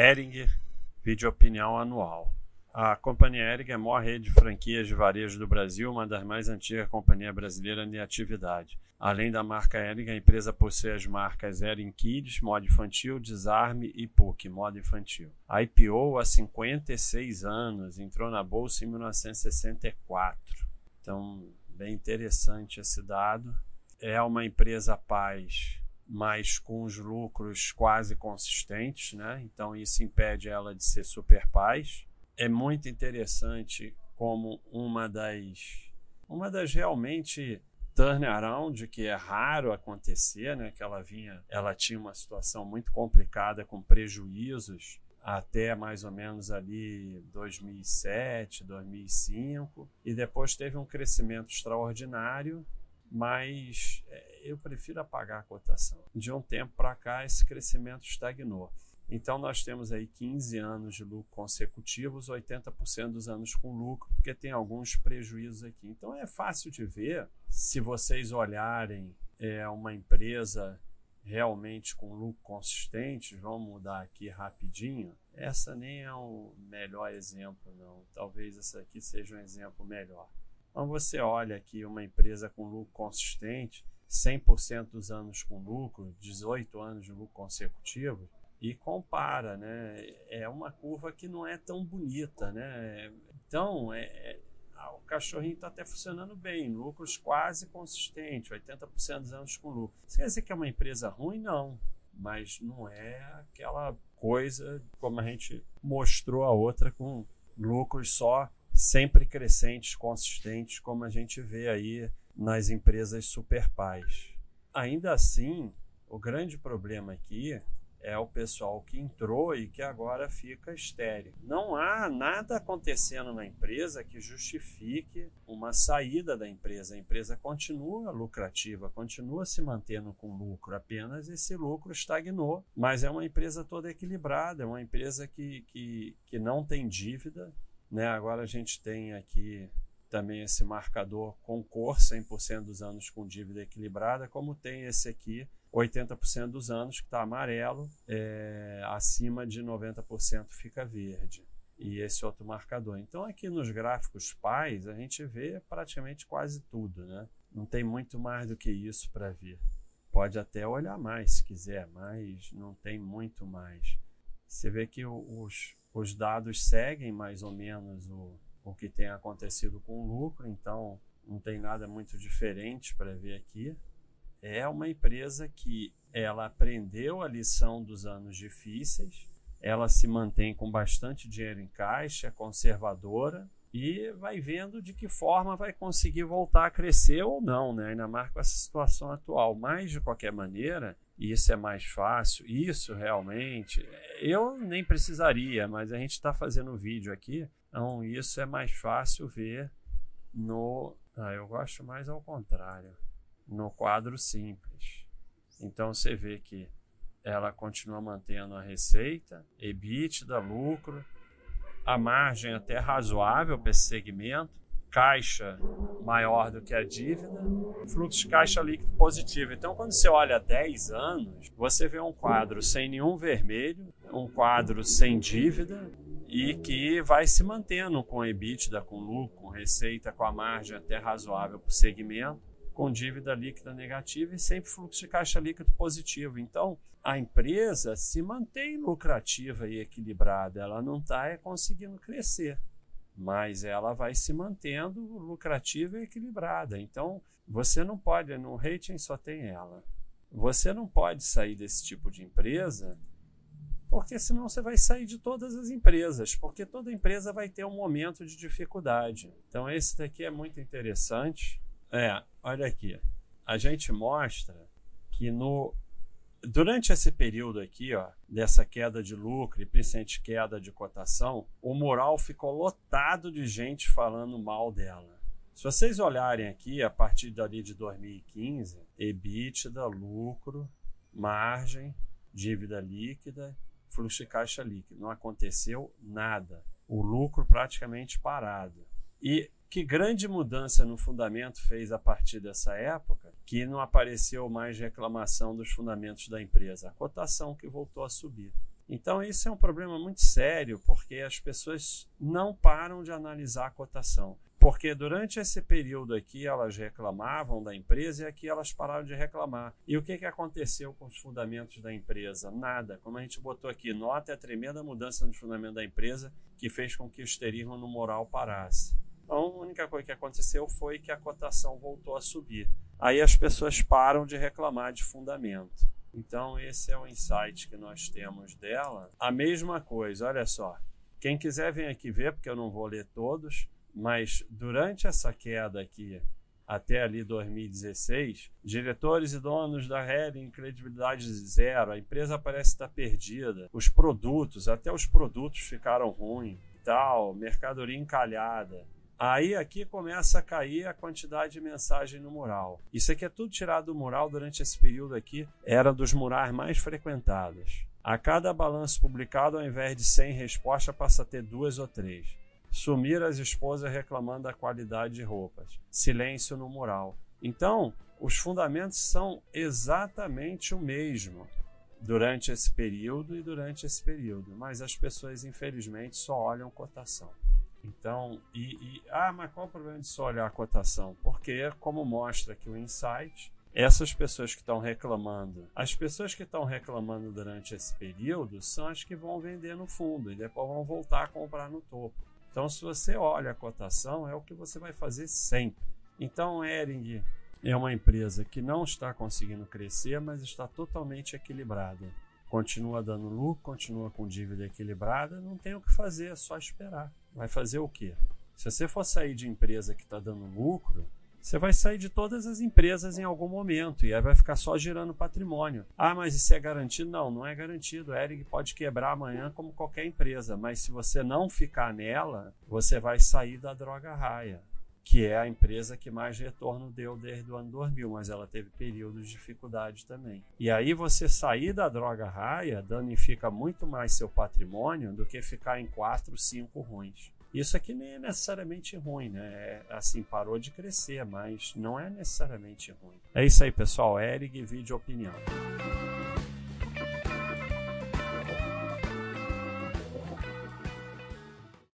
Ering, vídeo opinião anual. A companhia Ering é a maior rede de franquias de varejo do Brasil, uma das mais antigas companhias brasileiras em atividade. Além da marca Ering, a empresa possui as marcas Ering Kids, modo infantil, Desarme e PUC, modo infantil. A IPO há 56 anos, entrou na bolsa em 1964. Então, bem interessante esse dado. É uma empresa paz mas com os lucros quase consistentes, né? Então isso impede ela de ser super paz. É muito interessante como uma das uma das realmente turnaround que é raro acontecer, né? Que ela vinha, ela tinha uma situação muito complicada com prejuízos até mais ou menos ali 2007, 2005 e depois teve um crescimento extraordinário mas eu prefiro apagar a cotação. De um tempo para cá, esse crescimento estagnou. Então, nós temos aí 15 anos de lucro consecutivos, 80% dos anos com lucro, porque tem alguns prejuízos aqui. Então, é fácil de ver, se vocês olharem é, uma empresa realmente com lucro consistente, vamos mudar aqui rapidinho. Essa nem é o melhor exemplo, não. Talvez essa aqui seja um exemplo melhor. Então você olha aqui uma empresa com lucro consistente, 100% dos anos com lucro, 18 anos de lucro consecutivo, e compara, né? É uma curva que não é tão bonita, né? Então, é, é o cachorrinho está até funcionando bem, lucros quase consistentes, 80% dos anos com lucro. Isso quer dizer que é uma empresa ruim? Não, mas não é aquela coisa como a gente mostrou a outra com lucros só sempre crescentes, consistentes, como a gente vê aí nas empresas super pais. Ainda assim, o grande problema aqui é o pessoal que entrou e que agora fica estéreo. Não há nada acontecendo na empresa que justifique uma saída da empresa. A empresa continua lucrativa, continua se mantendo com lucro, apenas esse lucro estagnou. Mas é uma empresa toda equilibrada, é uma empresa que, que, que não tem dívida, né? Agora a gente tem aqui também esse marcador com cor, 100% dos anos com dívida equilibrada, como tem esse aqui, 80% dos anos que está amarelo, é, acima de 90% fica verde. E esse outro marcador. Então, aqui nos gráficos pais, a gente vê praticamente quase tudo, né? Não tem muito mais do que isso para ver. Pode até olhar mais se quiser, mas não tem muito mais. Você vê que os, os dados seguem mais ou menos o, o que tem acontecido com o lucro, então não tem nada muito diferente para ver aqui. É uma empresa que ela aprendeu a lição dos anos difíceis, ela se mantém com bastante dinheiro em caixa, é conservadora e vai vendo de que forma vai conseguir voltar a crescer ou não, né? ainda mais com essa situação atual. Mas, de qualquer maneira, isso é mais fácil, isso realmente, eu nem precisaria, mas a gente está fazendo vídeo aqui, então isso é mais fácil ver no. Ah, eu gosto mais ao contrário, no quadro simples. Então você vê que ela continua mantendo a receita, EBITDA, lucro, a margem até razoável para esse segmento, caixa maior do que a dívida, fluxo de caixa líquido positivo. Então, quando você olha 10 anos, você vê um quadro sem nenhum vermelho, um quadro sem dívida e que vai se mantendo com EBITDA, com lucro, com receita, com a margem até razoável para o segmento, com dívida líquida negativa e sempre fluxo de caixa líquido positivo. Então, a empresa se mantém lucrativa e equilibrada, ela não está é, conseguindo crescer mas ela vai se mantendo lucrativa e equilibrada. Então, você não pode, no rating só tem ela. Você não pode sair desse tipo de empresa, porque senão você vai sair de todas as empresas, porque toda empresa vai ter um momento de dificuldade. Então, esse daqui é muito interessante. É, olha aqui. A gente mostra que no Durante esse período aqui, ó, dessa queda de lucro e principalmente queda de cotação, o mural ficou lotado de gente falando mal dela. Se vocês olharem aqui, a partir dali de 2015, EBITDA, lucro, margem, dívida líquida, fluxo de caixa líquido. Não aconteceu nada. O lucro praticamente parado. E que grande mudança no fundamento fez a partir dessa época que não apareceu mais reclamação dos fundamentos da empresa? A cotação que voltou a subir. Então, esse é um problema muito sério, porque as pessoas não param de analisar a cotação. Porque durante esse período aqui elas reclamavam da empresa e aqui elas pararam de reclamar. E o que, que aconteceu com os fundamentos da empresa? Nada. Como a gente botou aqui, nota a tremenda mudança no fundamento da empresa que fez com que o esterismo no moral parasse. Então, a única coisa que aconteceu foi que a cotação voltou a subir. Aí as pessoas param de reclamar de fundamento. Então, esse é o insight que nós temos dela. A mesma coisa, olha só. Quem quiser vem aqui ver, porque eu não vou ler todos, mas durante essa queda aqui, até ali 2016, diretores e donos da Hering, credibilidade zero, a empresa parece estar perdida, os produtos, até os produtos ficaram ruins, tal, mercadoria encalhada. Aí aqui começa a cair a quantidade de mensagem no mural. Isso aqui é tudo tirado do mural durante esse período aqui, era dos murais mais frequentados. A cada balanço publicado, ao invés de 100 respostas, passa a ter duas ou três. Sumir as esposas reclamando da qualidade de roupas. Silêncio no mural. Então, os fundamentos são exatamente o mesmo durante esse período e durante esse período, mas as pessoas infelizmente só olham cotação. Então, e, e, ah, mas qual o problema de só olhar a cotação? Porque, como mostra aqui o insight, essas pessoas que estão reclamando, as pessoas que estão reclamando durante esse período são as que vão vender no fundo e depois vão voltar a comprar no topo. Então, se você olha a cotação, é o que você vai fazer sempre. Então, Ering é uma empresa que não está conseguindo crescer, mas está totalmente equilibrada. Continua dando lucro, continua com dívida equilibrada, não tem o que fazer, é só esperar. Vai fazer o quê? Se você for sair de empresa que está dando lucro, você vai sair de todas as empresas em algum momento e aí vai ficar só girando patrimônio. Ah, mas isso é garantido? Não, não é garantido. A Eric pode quebrar amanhã como qualquer empresa, mas se você não ficar nela, você vai sair da droga raia, que é a empresa que mais retorno deu desde o ano 2000, mas ela teve períodos de dificuldade também. E aí você sair da droga raia danifica muito mais seu patrimônio do que ficar em quatro, cinco ruins. Isso aqui nem é necessariamente ruim, né? É, assim, parou de crescer, mas não é necessariamente ruim. É isso aí, pessoal. Eric, vídeo opinião.